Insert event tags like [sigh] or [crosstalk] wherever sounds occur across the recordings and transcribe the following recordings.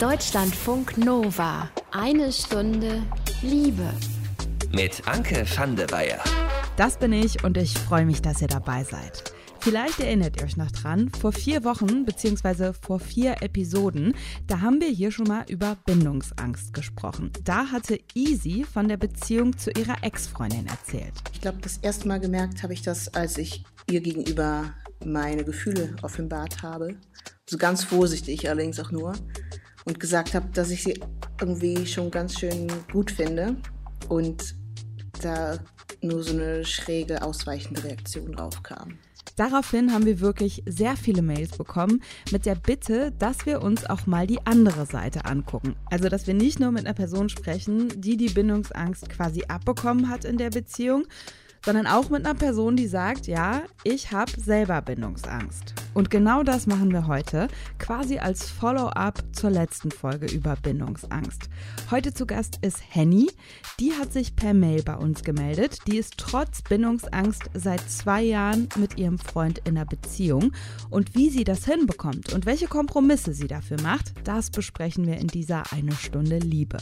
Deutschlandfunk Nova. Eine Stunde Liebe. Mit Anke van der Weyer. Das bin ich und ich freue mich, dass ihr dabei seid. Vielleicht erinnert ihr euch noch dran, vor vier Wochen bzw. vor vier Episoden, da haben wir hier schon mal über Bindungsangst gesprochen. Da hatte Easy von der Beziehung zu ihrer Ex-Freundin erzählt. Ich glaube, das erste Mal gemerkt habe ich das, als ich ihr gegenüber meine Gefühle offenbart habe. So ganz vorsichtig allerdings auch nur. Und gesagt habe, dass ich sie irgendwie schon ganz schön gut finde. Und da nur so eine schräge, ausweichende Reaktion drauf kam. Daraufhin haben wir wirklich sehr viele Mails bekommen mit der Bitte, dass wir uns auch mal die andere Seite angucken. Also, dass wir nicht nur mit einer Person sprechen, die die Bindungsangst quasi abbekommen hat in der Beziehung, sondern auch mit einer Person, die sagt, ja, ich habe selber Bindungsangst. Und genau das machen wir heute, quasi als Follow-up zur letzten Folge über Bindungsangst. Heute zu Gast ist Henny. Die hat sich per Mail bei uns gemeldet. Die ist trotz Bindungsangst seit zwei Jahren mit ihrem Freund in einer Beziehung. Und wie sie das hinbekommt und welche Kompromisse sie dafür macht, das besprechen wir in dieser eine Stunde Liebe.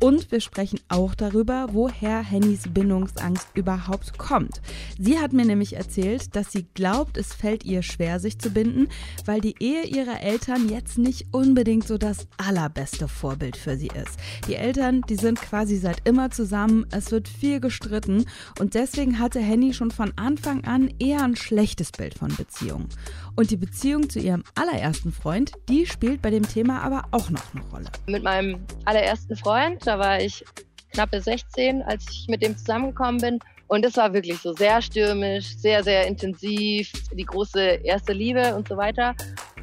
Und wir sprechen auch darüber, woher Hennys Bindungsangst überhaupt kommt. Sie hat mir nämlich erzählt, dass sie glaubt, es fällt ihr schwer, sich zu binden, weil die Ehe ihrer Eltern jetzt nicht unbedingt so das allerbeste Vorbild für sie ist. Die Eltern, die sind quasi seit immer zusammen, es wird viel gestritten und deswegen hatte Henny schon von Anfang an eher ein schlechtes Bild von Beziehungen. Und die Beziehung zu ihrem allerersten Freund, die spielt bei dem Thema aber auch noch eine Rolle. Mit meinem allerersten Freund, da war ich knappe 16, als ich mit dem zusammengekommen bin. Und es war wirklich so sehr stürmisch, sehr, sehr intensiv, die große erste Liebe und so weiter.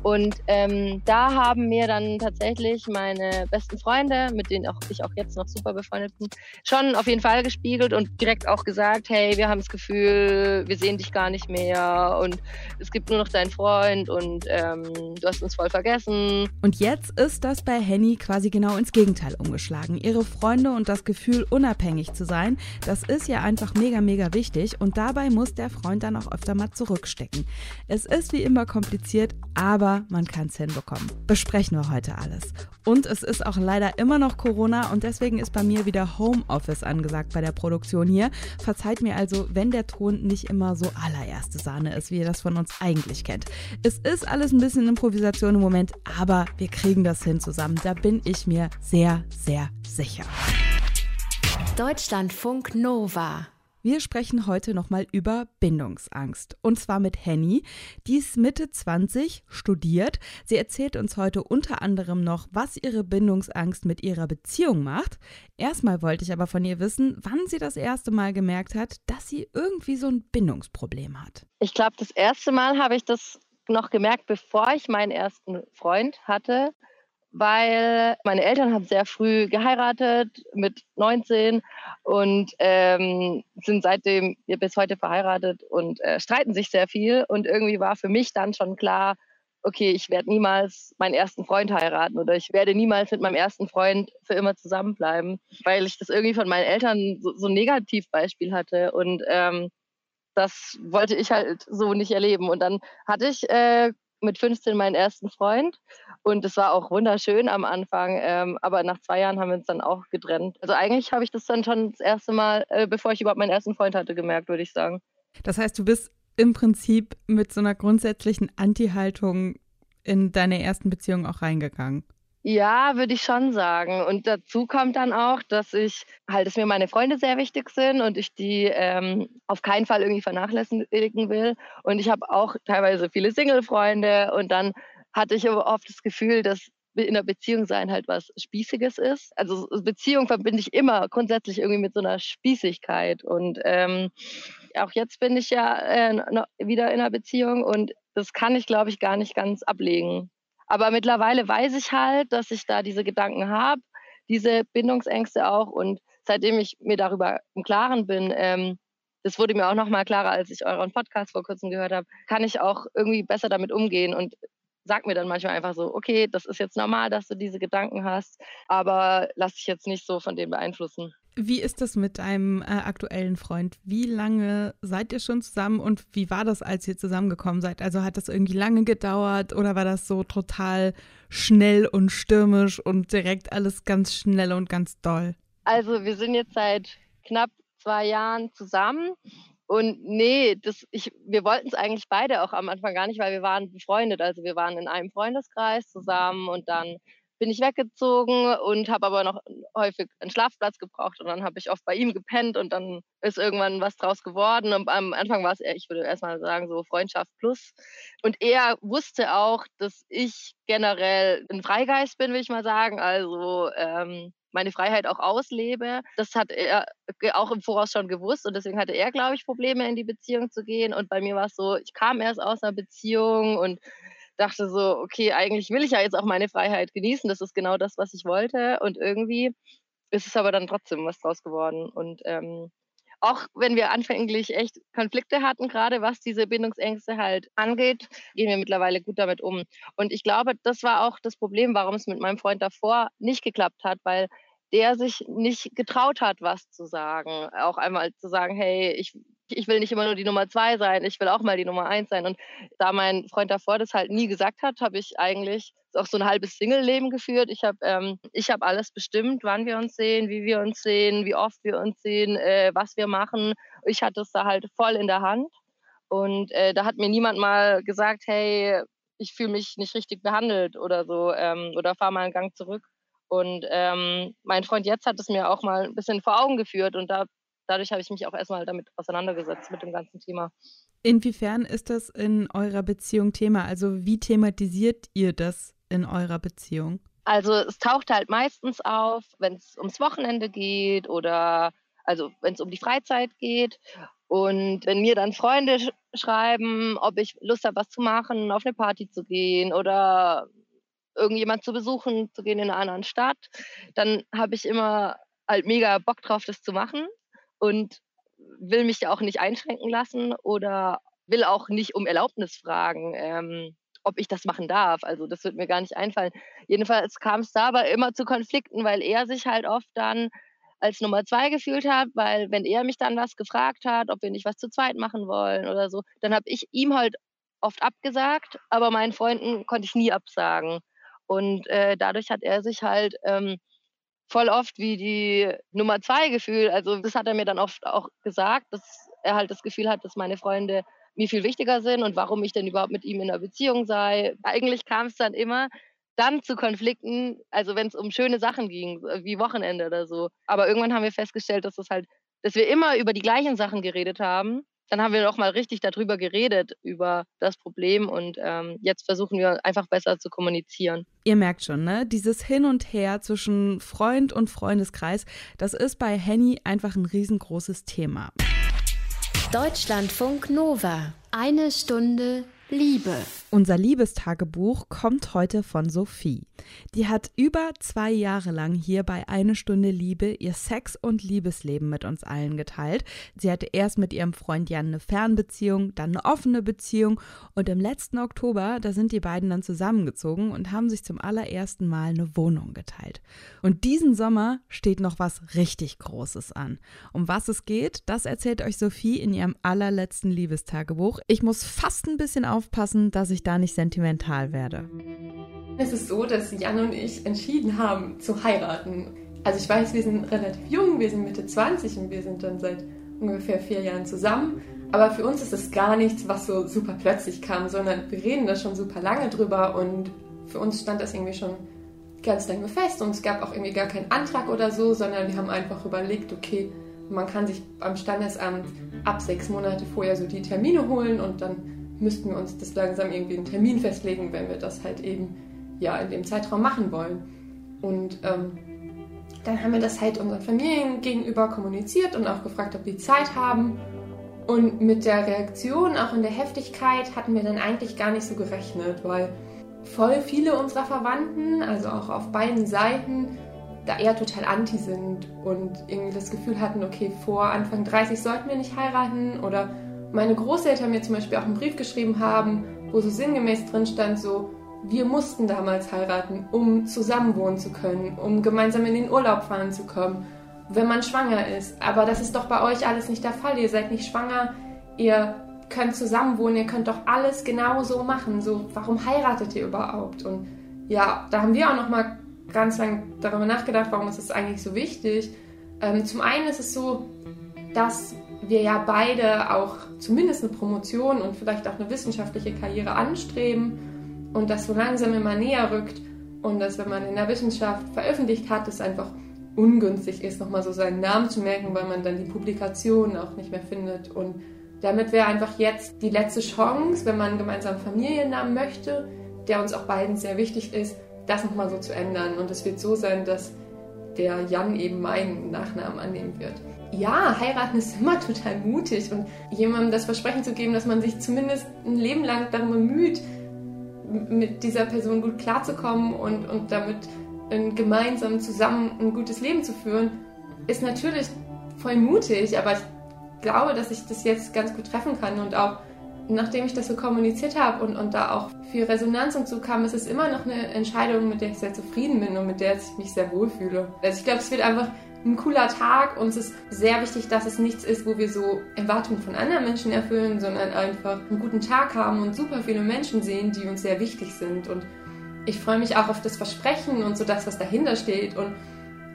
Und ähm, da haben mir dann tatsächlich meine besten Freunde, mit denen auch ich auch jetzt noch super befreundet bin, schon auf jeden Fall gespiegelt und direkt auch gesagt, hey, wir haben das Gefühl, wir sehen dich gar nicht mehr und es gibt nur noch deinen Freund und ähm, du hast uns voll vergessen. Und jetzt ist das bei Henny quasi genau ins Gegenteil umgeschlagen. Ihre Freunde und das Gefühl, unabhängig zu sein, das ist ja einfach mega, mega wichtig und dabei muss der Freund dann auch öfter mal zurückstecken. Es ist wie immer kompliziert, aber man kann es hinbekommen. Besprechen wir heute alles. Und es ist auch leider immer noch Corona und deswegen ist bei mir wieder Homeoffice angesagt bei der Produktion hier. Verzeiht mir also, wenn der Ton nicht immer so allererste Sahne ist, wie ihr das von uns eigentlich kennt. Es ist alles ein bisschen Improvisation im Moment, aber wir kriegen das hin zusammen. Da bin ich mir sehr, sehr sicher. Deutschlandfunk Nova. Wir sprechen heute nochmal über Bindungsangst. Und zwar mit Henny. Die ist Mitte 20, studiert. Sie erzählt uns heute unter anderem noch, was ihre Bindungsangst mit ihrer Beziehung macht. Erstmal wollte ich aber von ihr wissen, wann sie das erste Mal gemerkt hat, dass sie irgendwie so ein Bindungsproblem hat. Ich glaube, das erste Mal habe ich das noch gemerkt, bevor ich meinen ersten Freund hatte weil meine Eltern haben sehr früh geheiratet mit 19 und ähm, sind seitdem bis heute verheiratet und äh, streiten sich sehr viel. Und irgendwie war für mich dann schon klar, okay, ich werde niemals meinen ersten Freund heiraten oder ich werde niemals mit meinem ersten Freund für immer zusammenbleiben, weil ich das irgendwie von meinen Eltern so, so ein Negativbeispiel hatte. Und ähm, das wollte ich halt so nicht erleben. Und dann hatte ich äh, mit 15 meinen ersten Freund und es war auch wunderschön am Anfang, ähm, aber nach zwei Jahren haben wir uns dann auch getrennt. Also eigentlich habe ich das dann schon das erste Mal, äh, bevor ich überhaupt meinen ersten Freund hatte, gemerkt, würde ich sagen. Das heißt, du bist im Prinzip mit so einer grundsätzlichen Anti-Haltung in deine ersten Beziehung auch reingegangen. Ja, würde ich schon sagen. Und dazu kommt dann auch, dass ich halt, dass mir meine Freunde sehr wichtig sind und ich die ähm, auf keinen Fall irgendwie vernachlässigen will. Und ich habe auch teilweise viele Single-Freunde und dann hatte ich aber oft das Gefühl, dass in einer Beziehung sein halt was Spießiges ist. Also Beziehung verbinde ich immer grundsätzlich irgendwie mit so einer Spießigkeit. Und ähm, auch jetzt bin ich ja äh, wieder in einer Beziehung und das kann ich, glaube ich, gar nicht ganz ablegen. Aber mittlerweile weiß ich halt, dass ich da diese Gedanken habe, diese Bindungsängste auch. Und seitdem ich mir darüber im Klaren bin, ähm, das wurde mir auch noch mal klarer, als ich euren Podcast vor kurzem gehört habe, kann ich auch irgendwie besser damit umgehen und sag mir dann manchmal einfach so, okay, das ist jetzt normal, dass du diese Gedanken hast, aber lass dich jetzt nicht so von dem beeinflussen. Wie ist das mit deinem äh, aktuellen Freund? Wie lange seid ihr schon zusammen und wie war das, als ihr zusammengekommen seid? Also hat das irgendwie lange gedauert oder war das so total schnell und stürmisch und direkt alles ganz schnell und ganz doll? Also wir sind jetzt seit knapp zwei Jahren zusammen und nee, das, ich, wir wollten es eigentlich beide auch am Anfang gar nicht, weil wir waren befreundet. Also wir waren in einem Freundeskreis zusammen und dann bin ich weggezogen und habe aber noch häufig einen Schlafplatz gebraucht und dann habe ich oft bei ihm gepennt und dann ist irgendwann was draus geworden. Und am Anfang war es ich würde erstmal sagen, so Freundschaft plus. Und er wusste auch, dass ich generell ein Freigeist bin, will ich mal sagen, also ähm, meine Freiheit auch auslebe. Das hat er auch im Voraus schon gewusst und deswegen hatte er, glaube ich, Probleme in die Beziehung zu gehen. Und bei mir war es so, ich kam erst aus einer Beziehung und dachte so, okay, eigentlich will ich ja jetzt auch meine Freiheit genießen. Das ist genau das, was ich wollte. Und irgendwie ist es aber dann trotzdem was draus geworden. Und ähm, auch wenn wir anfänglich echt Konflikte hatten, gerade was diese Bindungsängste halt angeht, gehen wir mittlerweile gut damit um. Und ich glaube, das war auch das Problem, warum es mit meinem Freund davor nicht geklappt hat, weil der sich nicht getraut hat, was zu sagen. Auch einmal zu sagen, hey, ich ich will nicht immer nur die Nummer zwei sein, ich will auch mal die Nummer eins sein. Und da mein Freund davor das halt nie gesagt hat, habe ich eigentlich auch so ein halbes Single-Leben geführt. Ich habe ähm, hab alles bestimmt, wann wir uns sehen, wie wir uns sehen, wie oft wir uns sehen, äh, was wir machen. Ich hatte es da halt voll in der Hand. Und äh, da hat mir niemand mal gesagt, hey, ich fühle mich nicht richtig behandelt oder so ähm, oder fahr mal einen Gang zurück. Und ähm, mein Freund jetzt hat es mir auch mal ein bisschen vor Augen geführt und da dadurch habe ich mich auch erstmal damit auseinandergesetzt, mit dem ganzen Thema. Inwiefern ist das in eurer Beziehung Thema? Also wie thematisiert ihr das in eurer Beziehung? Also es taucht halt meistens auf, wenn es ums Wochenende geht oder also wenn es um die Freizeit geht. Und wenn mir dann Freunde sch schreiben, ob ich Lust habe, was zu machen, auf eine Party zu gehen oder irgendjemand zu besuchen, zu gehen in einer anderen Stadt, dann habe ich immer halt mega Bock drauf, das zu machen und will mich ja auch nicht einschränken lassen oder will auch nicht um Erlaubnis fragen, ähm, ob ich das machen darf. Also das wird mir gar nicht einfallen. Jedenfalls kam es da aber immer zu Konflikten, weil er sich halt oft dann als Nummer zwei gefühlt hat, weil wenn er mich dann was gefragt hat, ob wir nicht was zu zweit machen wollen oder so, dann habe ich ihm halt oft abgesagt, aber meinen Freunden konnte ich nie absagen. Und äh, dadurch hat er sich halt ähm, voll oft wie die Nummer zwei Gefühl. Also das hat er mir dann oft auch gesagt, dass er halt das Gefühl hat, dass meine Freunde mir viel wichtiger sind und warum ich denn überhaupt mit ihm in einer Beziehung sei. Eigentlich kam es dann immer dann zu Konflikten, also wenn es um schöne Sachen ging, wie Wochenende oder so. Aber irgendwann haben wir festgestellt, dass es halt, dass wir immer über die gleichen Sachen geredet haben dann haben wir noch mal richtig darüber geredet, über das Problem und ähm, jetzt versuchen wir einfach besser zu kommunizieren. Ihr merkt schon, ne? Dieses Hin und Her zwischen Freund und Freundeskreis, das ist bei Henny einfach ein riesengroßes Thema. Deutschlandfunk Nova. Eine Stunde Liebe. Unser Liebestagebuch kommt heute von Sophie. Die hat über zwei Jahre lang hier bei Eine Stunde Liebe ihr Sex- und Liebesleben mit uns allen geteilt. Sie hatte erst mit ihrem Freund Jan eine Fernbeziehung, dann eine offene Beziehung und im letzten Oktober, da sind die beiden dann zusammengezogen und haben sich zum allerersten Mal eine Wohnung geteilt. Und diesen Sommer steht noch was richtig Großes an. Um was es geht, das erzählt euch Sophie in ihrem allerletzten Liebestagebuch. Ich muss fast ein bisschen aufpassen, dass ich da nicht sentimental werde. Es ist so, dass Jan und ich entschieden haben zu heiraten. Also ich weiß, wir sind relativ jung, wir sind Mitte 20 und wir sind dann seit ungefähr vier Jahren zusammen. Aber für uns ist es gar nichts, was so super plötzlich kam, sondern wir reden da schon super lange drüber und für uns stand das irgendwie schon ganz lange fest und es gab auch irgendwie gar keinen Antrag oder so, sondern wir haben einfach überlegt, okay, man kann sich am Standesamt ab sechs Monate vorher so die Termine holen und dann müssten wir uns das langsam irgendwie einen Termin festlegen, wenn wir das halt eben ja in dem Zeitraum machen wollen. Und ähm, dann haben wir das halt unseren Familien gegenüber kommuniziert und auch gefragt, ob die Zeit haben. Und mit der Reaktion, auch in der Heftigkeit, hatten wir dann eigentlich gar nicht so gerechnet, weil voll viele unserer Verwandten, also auch auf beiden Seiten, da eher total anti sind und irgendwie das Gefühl hatten, okay, vor Anfang 30 sollten wir nicht heiraten oder meine Großeltern mir zum Beispiel auch einen Brief geschrieben haben, wo so sinngemäß drin stand, so, wir mussten damals heiraten, um zusammen wohnen zu können, um gemeinsam in den Urlaub fahren zu können. wenn man schwanger ist. Aber das ist doch bei euch alles nicht der Fall. Ihr seid nicht schwanger, ihr könnt zusammen wohnen, ihr könnt doch alles genau so machen. So, warum heiratet ihr überhaupt? Und ja, da haben wir auch noch mal ganz lange darüber nachgedacht, warum ist das eigentlich so wichtig. Ähm, zum einen ist es so, dass wir ja beide auch zumindest eine Promotion und vielleicht auch eine wissenschaftliche Karriere anstreben und das so langsam immer näher rückt und dass, wenn man in der Wissenschaft veröffentlicht hat, es einfach ungünstig ist, nochmal so seinen Namen zu merken, weil man dann die Publikation auch nicht mehr findet. Und damit wäre einfach jetzt die letzte Chance, wenn man gemeinsam Familiennamen möchte, der uns auch beiden sehr wichtig ist, das nochmal so zu ändern. Und es wird so sein, dass der Jan eben meinen Nachnamen annehmen wird. Ja, heiraten ist immer [laughs] total mutig und jemandem das Versprechen zu geben, dass man sich zumindest ein Leben lang darum bemüht, mit dieser Person gut klarzukommen und, und damit gemeinsam zusammen ein gutes Leben zu führen, ist natürlich voll mutig, aber ich glaube, dass ich das jetzt ganz gut treffen kann und auch nachdem ich das so kommuniziert habe und, und da auch viel Resonanz und so kam, ist es immer noch eine Entscheidung, mit der ich sehr zufrieden bin und mit der ich mich sehr wohlfühle. Also ich glaube, es wird einfach ein cooler Tag und es ist sehr wichtig, dass es nichts ist, wo wir so Erwartungen von anderen Menschen erfüllen, sondern einfach einen guten Tag haben und super viele Menschen sehen, die uns sehr wichtig sind. Und ich freue mich auch auf das Versprechen und so das, was dahinter steht. Und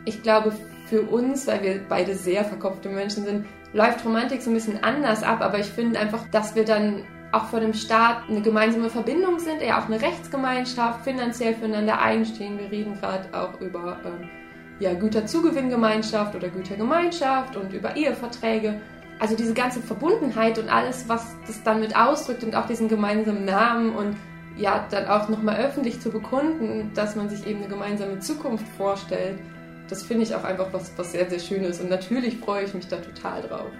ich glaube, für uns, weil wir beide sehr verkopfte Menschen sind, läuft Romantik so ein bisschen anders ab. Aber ich finde einfach, dass wir dann auch vor dem Start eine gemeinsame Verbindung sind, eher auch eine Rechtsgemeinschaft, finanziell füreinander einstehen. Wir reden gerade auch über ähm, ja, Güterzugewinngemeinschaft oder Gütergemeinschaft und über Eheverträge. Also diese ganze Verbundenheit und alles, was das dann mit ausdrückt und auch diesen gemeinsamen Namen und ja, dann auch nochmal öffentlich zu bekunden, dass man sich eben eine gemeinsame Zukunft vorstellt, das finde ich auch einfach was, was sehr, sehr Schönes. Und natürlich freue ich mich da total drauf.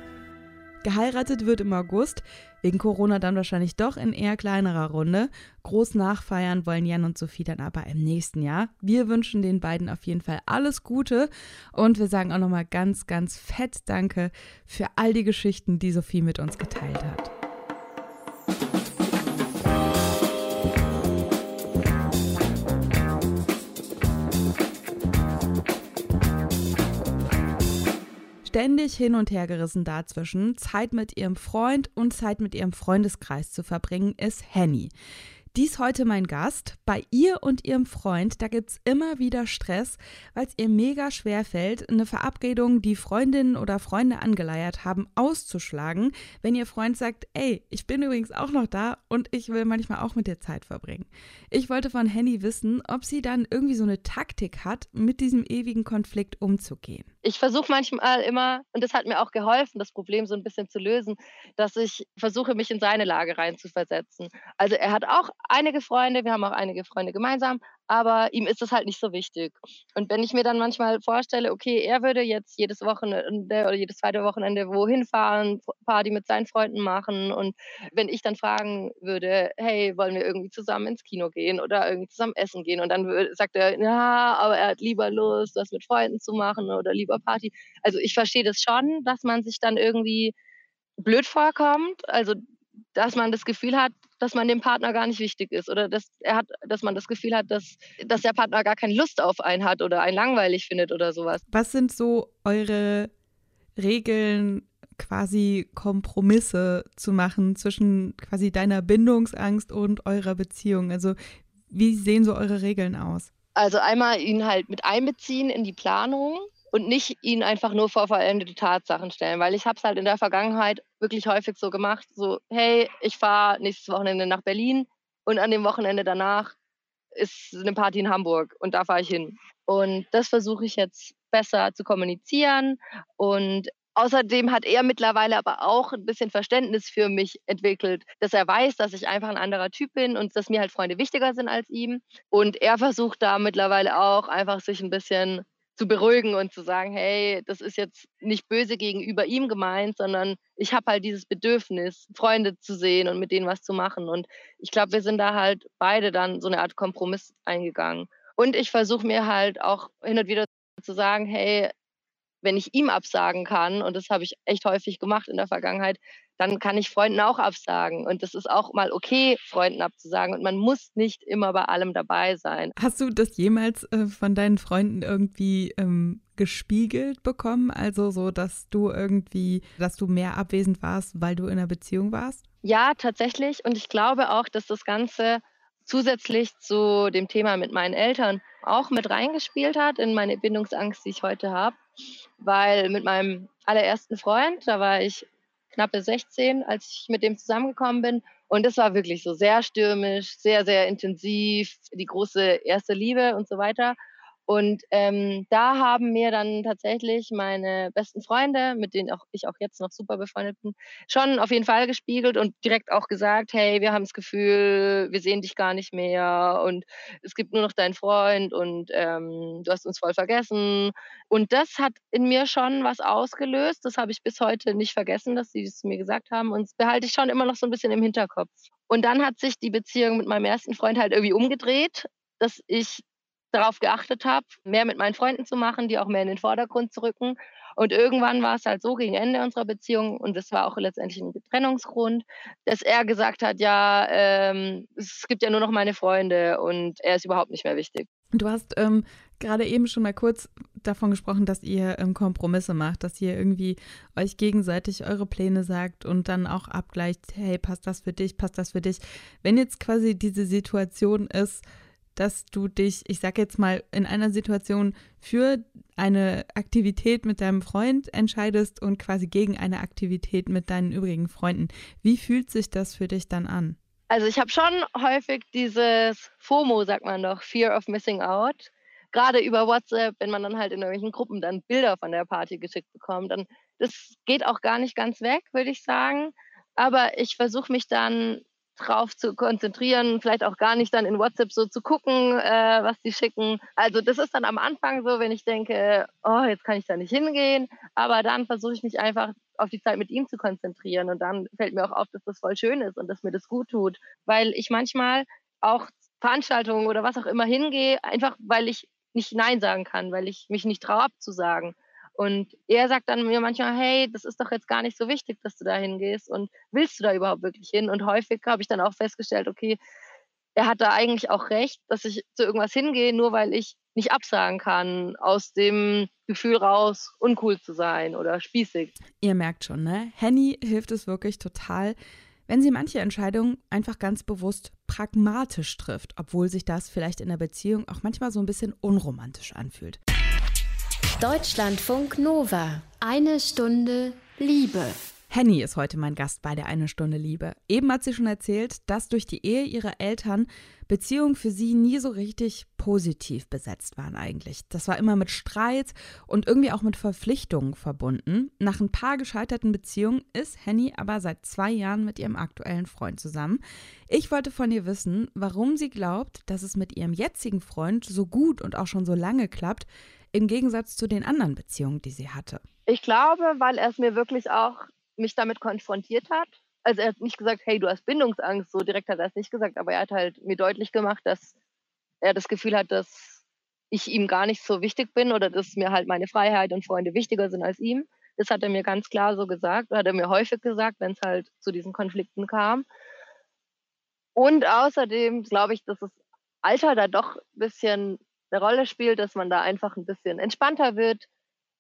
Geheiratet wird im August, wegen Corona dann wahrscheinlich doch in eher kleinerer Runde. Groß nachfeiern wollen Jan und Sophie dann aber im nächsten Jahr. Wir wünschen den beiden auf jeden Fall alles Gute und wir sagen auch nochmal ganz, ganz fett Danke für all die Geschichten, die Sophie mit uns geteilt hat. Ständig hin und her gerissen dazwischen, Zeit mit ihrem Freund und Zeit mit ihrem Freundeskreis zu verbringen, ist Henny. Dies heute mein Gast. Bei ihr und ihrem Freund, da gibt es immer wieder Stress, weil es ihr mega schwer fällt, eine Verabredung, die Freundinnen oder Freunde angeleiert haben, auszuschlagen, wenn ihr Freund sagt, ey, ich bin übrigens auch noch da und ich will manchmal auch mit dir Zeit verbringen. Ich wollte von Henny wissen, ob sie dann irgendwie so eine Taktik hat, mit diesem ewigen Konflikt umzugehen. Ich versuche manchmal immer, und das hat mir auch geholfen, das Problem so ein bisschen zu lösen, dass ich versuche, mich in seine Lage reinzuversetzen. Also er hat auch einige Freunde, wir haben auch einige Freunde gemeinsam, aber ihm ist das halt nicht so wichtig. Und wenn ich mir dann manchmal vorstelle, okay, er würde jetzt jedes Wochenende oder jedes zweite Wochenende wohin fahren, Party mit seinen Freunden machen und wenn ich dann fragen würde, hey, wollen wir irgendwie zusammen ins Kino gehen oder irgendwie zusammen essen gehen und dann sagt er, ja, aber er hat lieber Lust, das mit Freunden zu machen oder lieber Party. Also ich verstehe das schon, dass man sich dann irgendwie blöd vorkommt, also dass man das Gefühl hat, dass man dem Partner gar nicht wichtig ist oder dass er hat, dass man das Gefühl hat, dass, dass der Partner gar keine Lust auf einen hat oder einen langweilig findet oder sowas. Was sind so eure Regeln, quasi Kompromisse zu machen zwischen quasi deiner Bindungsangst und eurer Beziehung? Also wie sehen so eure Regeln aus? Also einmal ihn halt mit einbeziehen in die Planung und nicht ihn einfach nur vor vollendete Tatsachen stellen, weil ich habe es halt in der Vergangenheit wirklich häufig so gemacht, so hey, ich fahre nächstes Wochenende nach Berlin und an dem Wochenende danach ist eine Party in Hamburg und da fahre ich hin. Und das versuche ich jetzt besser zu kommunizieren und Außerdem hat er mittlerweile aber auch ein bisschen Verständnis für mich entwickelt, dass er weiß, dass ich einfach ein anderer Typ bin und dass mir halt Freunde wichtiger sind als ihm. Und er versucht da mittlerweile auch einfach sich ein bisschen zu beruhigen und zu sagen, hey, das ist jetzt nicht böse gegenüber ihm gemeint, sondern ich habe halt dieses Bedürfnis, Freunde zu sehen und mit denen was zu machen. Und ich glaube, wir sind da halt beide dann so eine Art Kompromiss eingegangen. Und ich versuche mir halt auch hin und wieder zu sagen, hey, wenn ich ihm absagen kann, und das habe ich echt häufig gemacht in der Vergangenheit, dann kann ich Freunden auch absagen. Und das ist auch mal okay, Freunden abzusagen. Und man muss nicht immer bei allem dabei sein. Hast du das jemals äh, von deinen Freunden irgendwie ähm, gespiegelt bekommen? Also so, dass du irgendwie, dass du mehr abwesend warst, weil du in einer Beziehung warst? Ja, tatsächlich. Und ich glaube auch, dass das Ganze zusätzlich zu dem Thema mit meinen Eltern auch mit reingespielt hat in meine Bindungsangst, die ich heute habe. Weil mit meinem allerersten Freund, da war ich knappe 16, als ich mit dem zusammengekommen bin. Und es war wirklich so sehr stürmisch, sehr, sehr intensiv, die große erste Liebe und so weiter. Und ähm, da haben mir dann tatsächlich meine besten Freunde, mit denen auch ich auch jetzt noch super befreundet bin, schon auf jeden Fall gespiegelt und direkt auch gesagt, hey, wir haben das Gefühl, wir sehen dich gar nicht mehr und es gibt nur noch deinen Freund und ähm, du hast uns voll vergessen. Und das hat in mir schon was ausgelöst. Das habe ich bis heute nicht vergessen, dass sie zu mir gesagt haben und das behalte ich schon immer noch so ein bisschen im Hinterkopf. Und dann hat sich die Beziehung mit meinem ersten Freund halt irgendwie umgedreht, dass ich darauf geachtet habe, mehr mit meinen Freunden zu machen, die auch mehr in den Vordergrund zu rücken. Und irgendwann war es halt so gegen Ende unserer Beziehung, und das war auch letztendlich ein Trennungsgrund, dass er gesagt hat, ja, ähm, es gibt ja nur noch meine Freunde und er ist überhaupt nicht mehr wichtig. Du hast ähm, gerade eben schon mal kurz davon gesprochen, dass ihr ähm, Kompromisse macht, dass ihr irgendwie euch gegenseitig eure Pläne sagt und dann auch abgleicht, hey, passt das für dich, passt das für dich. Wenn jetzt quasi diese Situation ist, dass du dich, ich sag jetzt mal, in einer Situation für eine Aktivität mit deinem Freund entscheidest und quasi gegen eine Aktivität mit deinen übrigen Freunden. Wie fühlt sich das für dich dann an? Also ich habe schon häufig dieses FOMO, sagt man doch, Fear of Missing Out. Gerade über WhatsApp, wenn man dann halt in irgendwelchen Gruppen dann Bilder von der Party geschickt bekommt, dann das geht auch gar nicht ganz weg, würde ich sagen. Aber ich versuche mich dann drauf zu konzentrieren, vielleicht auch gar nicht dann in WhatsApp so zu gucken, äh, was die schicken. Also das ist dann am Anfang so, wenn ich denke, oh, jetzt kann ich da nicht hingehen, aber dann versuche ich mich einfach auf die Zeit mit ihm zu konzentrieren und dann fällt mir auch auf, dass das voll schön ist und dass mir das gut tut, weil ich manchmal auch Veranstaltungen oder was auch immer hingehe, einfach weil ich nicht Nein sagen kann, weil ich mich nicht traue abzusagen. Und er sagt dann mir manchmal, hey, das ist doch jetzt gar nicht so wichtig, dass du da hingehst und willst du da überhaupt wirklich hin? Und häufig habe ich dann auch festgestellt, okay, er hat da eigentlich auch recht, dass ich zu irgendwas hingehe, nur weil ich nicht absagen kann, aus dem Gefühl raus, uncool zu sein oder spießig. Ihr merkt schon, ne? Henny hilft es wirklich total, wenn sie manche Entscheidungen einfach ganz bewusst pragmatisch trifft, obwohl sich das vielleicht in der Beziehung auch manchmal so ein bisschen unromantisch anfühlt. Deutschlandfunk Nova. Eine Stunde Liebe. Henny ist heute mein Gast bei der Eine Stunde Liebe. Eben hat sie schon erzählt, dass durch die Ehe ihrer Eltern Beziehungen für sie nie so richtig positiv besetzt waren eigentlich. Das war immer mit Streit und irgendwie auch mit Verpflichtungen verbunden. Nach ein paar gescheiterten Beziehungen ist Henny aber seit zwei Jahren mit ihrem aktuellen Freund zusammen. Ich wollte von ihr wissen, warum sie glaubt, dass es mit ihrem jetzigen Freund so gut und auch schon so lange klappt, im Gegensatz zu den anderen Beziehungen, die sie hatte? Ich glaube, weil er es mir wirklich auch mich damit konfrontiert hat. Also er hat nicht gesagt, hey, du hast Bindungsangst, so direkt hat er es nicht gesagt, aber er hat halt mir deutlich gemacht, dass er das Gefühl hat, dass ich ihm gar nicht so wichtig bin oder dass mir halt meine Freiheit und Freunde wichtiger sind als ihm. Das hat er mir ganz klar so gesagt, hat er mir häufig gesagt, wenn es halt zu diesen Konflikten kam. Und außerdem glaube ich, dass das Alter da doch ein bisschen eine Rolle spielt, dass man da einfach ein bisschen entspannter wird.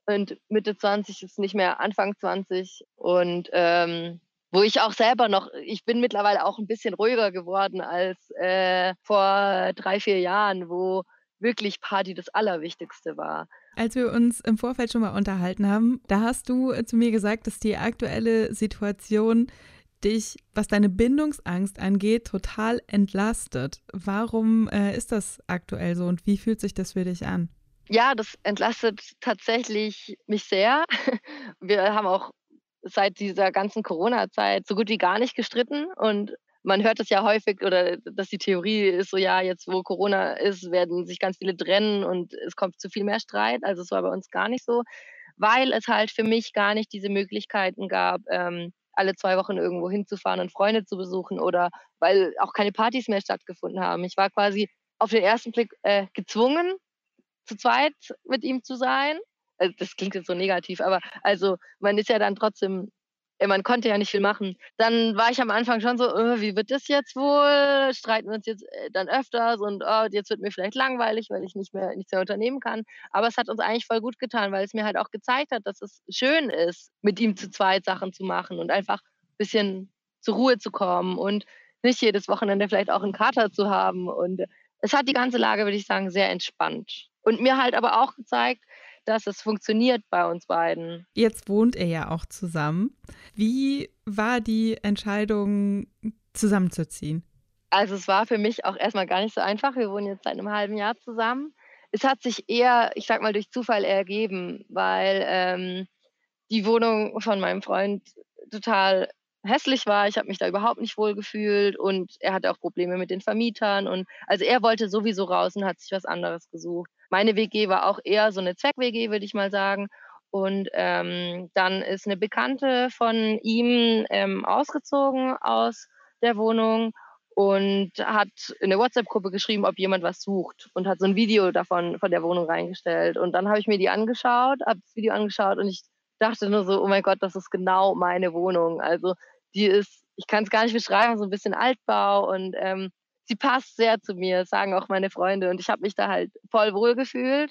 Und Mitte 20 ist nicht mehr Anfang 20. Und ähm, wo ich auch selber noch, ich bin mittlerweile auch ein bisschen ruhiger geworden als äh, vor drei, vier Jahren, wo wirklich Party das Allerwichtigste war. Als wir uns im Vorfeld schon mal unterhalten haben, da hast du zu mir gesagt, dass die aktuelle Situation dich, was deine Bindungsangst angeht, total entlastet. Warum äh, ist das aktuell so und wie fühlt sich das für dich an? Ja, das entlastet tatsächlich mich sehr. [laughs] Wir haben auch seit dieser ganzen Corona-Zeit so gut wie gar nicht gestritten und man hört es ja häufig oder dass die Theorie ist so, ja, jetzt wo Corona ist, werden sich ganz viele trennen und es kommt zu viel mehr Streit. Also es war bei uns gar nicht so, weil es halt für mich gar nicht diese Möglichkeiten gab, ähm, alle zwei Wochen irgendwo hinzufahren und Freunde zu besuchen oder weil auch keine Partys mehr stattgefunden haben. Ich war quasi auf den ersten Blick äh, gezwungen, zu zweit mit ihm zu sein. Also das klingt jetzt so negativ, aber also man ist ja dann trotzdem man konnte ja nicht viel machen. Dann war ich am Anfang schon so, oh, wie wird das jetzt wohl? Streiten wir uns jetzt äh, dann öfters und oh, jetzt wird mir vielleicht langweilig, weil ich nicht mehr nichts mehr unternehmen kann. Aber es hat uns eigentlich voll gut getan, weil es mir halt auch gezeigt hat, dass es schön ist, mit ihm zu zweit Sachen zu machen und einfach ein bisschen zur Ruhe zu kommen und nicht jedes Wochenende vielleicht auch einen Kater zu haben. Und es hat die ganze Lage, würde ich sagen, sehr entspannt. Und mir halt aber auch gezeigt, dass es funktioniert bei uns beiden. Jetzt wohnt ihr ja auch zusammen. Wie war die Entscheidung, zusammenzuziehen? Also es war für mich auch erstmal gar nicht so einfach. Wir wohnen jetzt seit einem halben Jahr zusammen. Es hat sich eher, ich sag mal, durch Zufall ergeben, weil ähm, die Wohnung von meinem Freund total hässlich war. Ich habe mich da überhaupt nicht wohl gefühlt und er hatte auch Probleme mit den Vermietern und also er wollte sowieso raus und hat sich was anderes gesucht. Meine WG war auch eher so eine Zweck-WG, würde ich mal sagen. Und ähm, dann ist eine Bekannte von ihm ähm, ausgezogen aus der Wohnung und hat in eine WhatsApp-Gruppe geschrieben, ob jemand was sucht und hat so ein Video davon von der Wohnung reingestellt. Und dann habe ich mir die angeschaut, habe das Video angeschaut und ich dachte nur so, oh mein Gott, das ist genau meine Wohnung. Also die ist, ich kann es gar nicht beschreiben, so ein bisschen Altbau und ähm, sie passt sehr zu mir, sagen auch meine Freunde. Und ich habe mich da halt voll wohl gefühlt.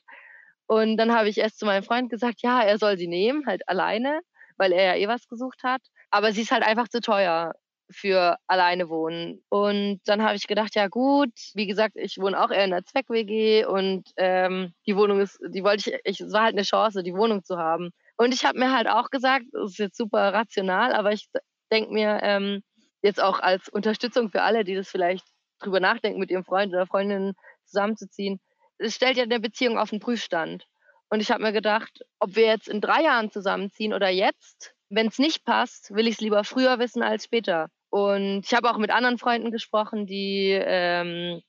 Und dann habe ich erst zu meinem Freund gesagt, ja, er soll sie nehmen, halt alleine, weil er ja eh was gesucht hat. Aber sie ist halt einfach zu teuer für alleine wohnen. Und dann habe ich gedacht, ja gut, wie gesagt, ich wohne auch eher in einer Zweck-WG und ähm, die Wohnung ist, die wollte ich, ich, es war halt eine Chance, die Wohnung zu haben. Und ich habe mir halt auch gesagt, das ist jetzt super rational, aber ich denke mir, ähm, jetzt auch als Unterstützung für alle, die das vielleicht drüber nachdenken, mit ihrem Freund oder Freundin zusammenzuziehen, es stellt ja eine Beziehung auf den Prüfstand. Und ich habe mir gedacht, ob wir jetzt in drei Jahren zusammenziehen oder jetzt, wenn es nicht passt, will ich es lieber früher wissen als später. Und ich habe auch mit anderen Freunden gesprochen, die ähm,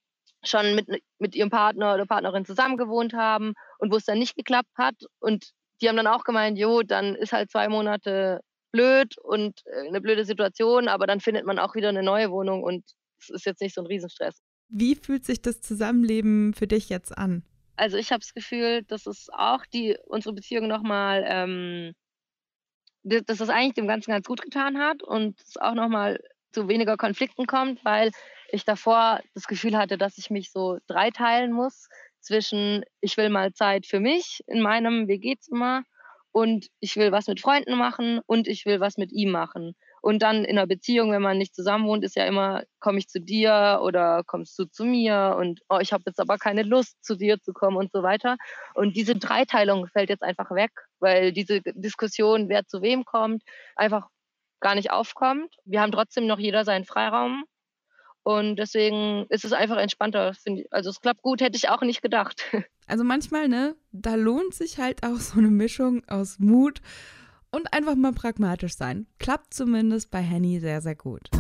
schon mit, mit ihrem Partner oder Partnerin zusammen gewohnt haben und wo es dann nicht geklappt hat. Und die haben dann auch gemeint, jo, dann ist halt zwei Monate blöd und äh, eine blöde Situation, aber dann findet man auch wieder eine neue Wohnung und es ist jetzt nicht so ein Riesenstress. Wie fühlt sich das Zusammenleben für dich jetzt an? Also ich habe das Gefühl, dass es auch die unsere Beziehung nochmal, ähm, dass das eigentlich dem Ganzen ganz gut getan hat und es auch nochmal zu weniger Konflikten kommt, weil ich davor das Gefühl hatte, dass ich mich so dreiteilen muss zwischen, ich will mal Zeit für mich in meinem WG-Zimmer und ich will was mit Freunden machen und ich will was mit ihm machen. Und dann in einer Beziehung, wenn man nicht zusammen wohnt, ist ja immer, komme ich zu dir oder kommst du zu mir und oh, ich habe jetzt aber keine Lust, zu dir zu kommen und so weiter. Und diese Dreiteilung fällt jetzt einfach weg, weil diese Diskussion, wer zu wem kommt, einfach gar nicht aufkommt. Wir haben trotzdem noch jeder seinen Freiraum. Und deswegen ist es einfach entspannter. Also es klappt gut, hätte ich auch nicht gedacht. [laughs] Also manchmal, ne, da lohnt sich halt auch so eine Mischung aus Mut und einfach mal pragmatisch sein. Klappt zumindest bei Henny sehr, sehr gut.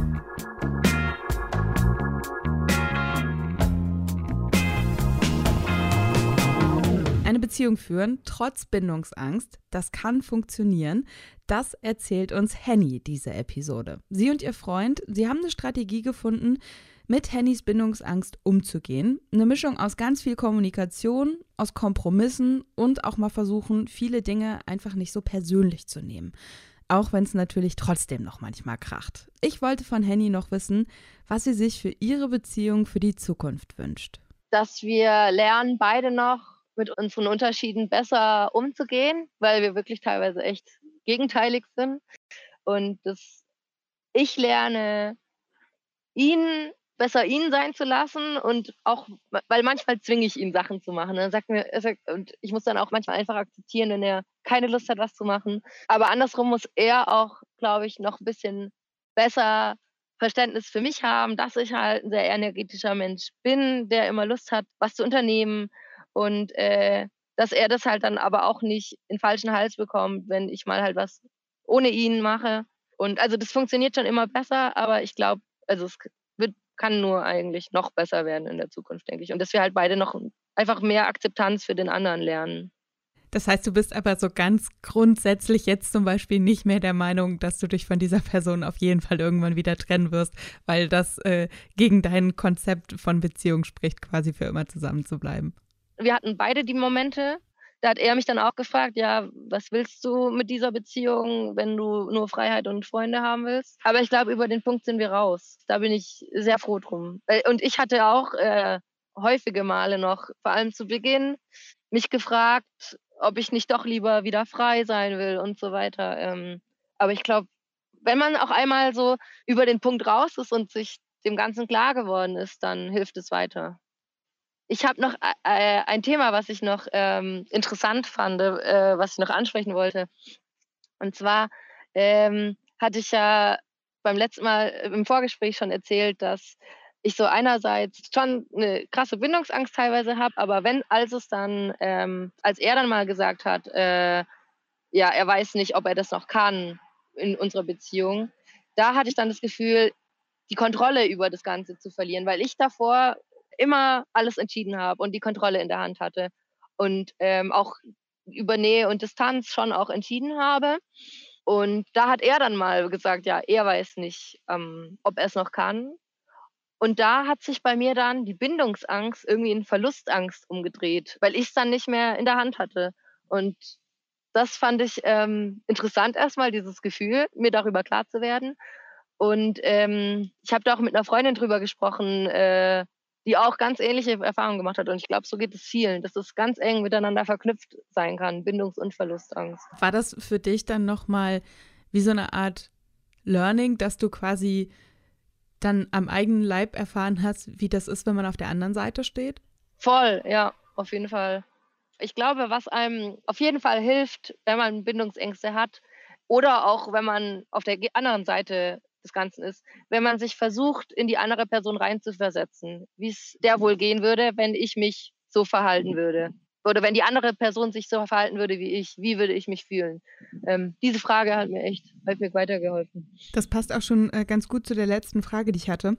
Eine Beziehung führen, trotz Bindungsangst, das kann funktionieren. Das erzählt uns Henny diese Episode. Sie und ihr Freund, sie haben eine Strategie gefunden, mit Hennys Bindungsangst umzugehen. Eine Mischung aus ganz viel Kommunikation, aus Kompromissen und auch mal versuchen, viele Dinge einfach nicht so persönlich zu nehmen. Auch wenn es natürlich trotzdem noch manchmal kracht. Ich wollte von Henny noch wissen, was sie sich für ihre Beziehung für die Zukunft wünscht. Dass wir lernen, beide noch mit unseren Unterschieden besser umzugehen, weil wir wirklich teilweise echt gegenteilig sind. Und dass ich lerne, ihn besser ihn sein zu lassen und auch, weil manchmal zwinge ich ihn Sachen zu machen. Er sagt mir, sagt, und ich muss dann auch manchmal einfach akzeptieren, wenn er keine Lust hat, was zu machen. Aber andersrum muss er auch, glaube ich, noch ein bisschen besser Verständnis für mich haben, dass ich halt ein sehr energetischer Mensch bin, der immer Lust hat, was zu unternehmen und äh, dass er das halt dann aber auch nicht in falschen Hals bekommt, wenn ich mal halt was ohne ihn mache. Und also das funktioniert schon immer besser, aber ich glaube, also es kann nur eigentlich noch besser werden in der Zukunft, denke ich. Und dass wir halt beide noch einfach mehr Akzeptanz für den anderen lernen. Das heißt, du bist aber so ganz grundsätzlich jetzt zum Beispiel nicht mehr der Meinung, dass du dich von dieser Person auf jeden Fall irgendwann wieder trennen wirst, weil das äh, gegen dein Konzept von Beziehung spricht, quasi für immer zusammen zu bleiben. Wir hatten beide die Momente, da hat er mich dann auch gefragt, ja, was willst du mit dieser Beziehung, wenn du nur Freiheit und Freunde haben willst? Aber ich glaube, über den Punkt sind wir raus. Da bin ich sehr froh drum. Äh, und ich hatte auch äh, häufige Male noch, vor allem zu Beginn, mich gefragt, ob ich nicht doch lieber wieder frei sein will und so weiter. Ähm, aber ich glaube, wenn man auch einmal so über den Punkt raus ist und sich dem Ganzen klar geworden ist, dann hilft es weiter. Ich habe noch äh, äh, ein Thema, was ich noch ähm, interessant fand, äh, was ich noch ansprechen wollte. Und zwar ähm, hatte ich ja beim letzten Mal im Vorgespräch schon erzählt, dass ich so einerseits schon eine krasse Bindungsangst teilweise habe, aber wenn, als es dann, ähm, als er dann mal gesagt hat, äh, ja, er weiß nicht, ob er das noch kann in unserer Beziehung, da hatte ich dann das Gefühl, die Kontrolle über das Ganze zu verlieren, weil ich davor immer alles entschieden habe und die Kontrolle in der Hand hatte und ähm, auch über Nähe und Distanz schon auch entschieden habe. Und da hat er dann mal gesagt, ja, er weiß nicht, ähm, ob er es noch kann. Und da hat sich bei mir dann die Bindungsangst irgendwie in Verlustangst umgedreht, weil ich es dann nicht mehr in der Hand hatte. Und das fand ich ähm, interessant erstmal, dieses Gefühl, mir darüber klar zu werden. Und ähm, ich habe da auch mit einer Freundin drüber gesprochen, äh, die auch ganz ähnliche Erfahrungen gemacht hat. Und ich glaube, so geht es vielen, dass es ganz eng miteinander verknüpft sein kann, Bindungs- und Verlustangst. War das für dich dann nochmal wie so eine Art Learning, dass du quasi dann am eigenen Leib erfahren hast, wie das ist, wenn man auf der anderen Seite steht? Voll, ja, auf jeden Fall. Ich glaube, was einem auf jeden Fall hilft, wenn man Bindungsängste hat oder auch wenn man auf der anderen Seite des Ganzen ist, wenn man sich versucht, in die andere Person reinzuversetzen, wie es der wohl gehen würde, wenn ich mich so verhalten würde. Oder wenn die andere Person sich so verhalten würde wie ich, wie würde ich mich fühlen? Ähm, diese Frage hat mir echt häufig weitergeholfen. Das passt auch schon äh, ganz gut zu der letzten Frage, die ich hatte.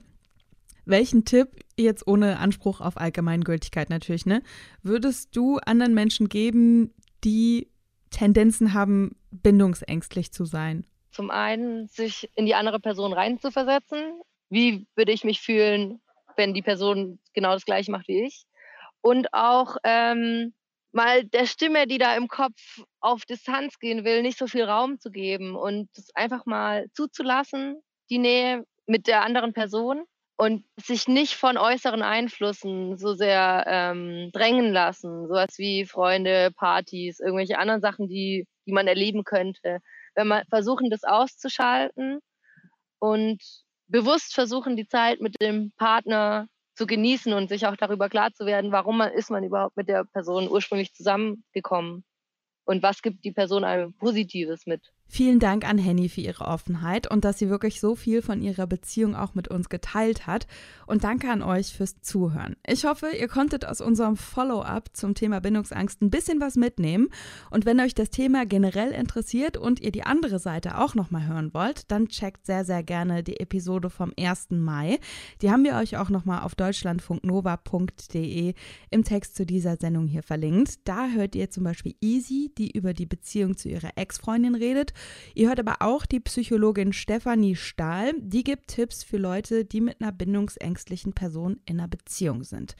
Welchen Tipp, jetzt ohne Anspruch auf Allgemeingültigkeit natürlich, ne, würdest du anderen Menschen geben, die Tendenzen haben, bindungsängstlich zu sein? Zum einen, sich in die andere Person reinzuversetzen. Wie würde ich mich fühlen, wenn die Person genau das gleiche macht wie ich? Und auch ähm, mal der Stimme, die da im Kopf auf Distanz gehen will, nicht so viel Raum zu geben und es einfach mal zuzulassen, die Nähe mit der anderen Person und sich nicht von äußeren Einflüssen so sehr ähm, drängen lassen, sowas wie Freunde, Partys, irgendwelche anderen Sachen, die, die man erleben könnte wenn man versuchen, das auszuschalten und bewusst versuchen, die Zeit mit dem Partner zu genießen und sich auch darüber klar zu werden, warum man, ist man überhaupt mit der Person ursprünglich zusammengekommen und was gibt die Person einem Positives mit. Vielen Dank an Henny für ihre Offenheit und dass sie wirklich so viel von ihrer Beziehung auch mit uns geteilt hat. Und danke an euch fürs Zuhören. Ich hoffe, ihr konntet aus unserem Follow-up zum Thema Bindungsangst ein bisschen was mitnehmen. Und wenn euch das Thema generell interessiert und ihr die andere Seite auch nochmal hören wollt, dann checkt sehr, sehr gerne die Episode vom 1. Mai. Die haben wir euch auch nochmal auf deutschlandfunknova.de im Text zu dieser Sendung hier verlinkt. Da hört ihr zum Beispiel Easy, die über die Beziehung zu ihrer Ex-Freundin redet Ihr hört aber auch die Psychologin Stefanie Stahl. Die gibt Tipps für Leute, die mit einer bindungsängstlichen Person in einer Beziehung sind.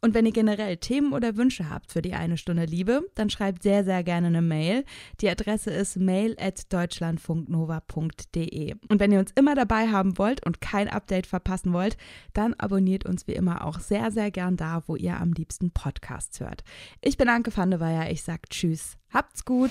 Und wenn ihr generell Themen oder Wünsche habt für die eine Stunde Liebe, dann schreibt sehr, sehr gerne eine Mail. Die Adresse ist mail.deutschlandfunknova.de. Und wenn ihr uns immer dabei haben wollt und kein Update verpassen wollt, dann abonniert uns wie immer auch sehr, sehr gern da, wo ihr am liebsten Podcasts hört. Ich bin Anke van der Weyer. Ich sag Tschüss. Habt's gut.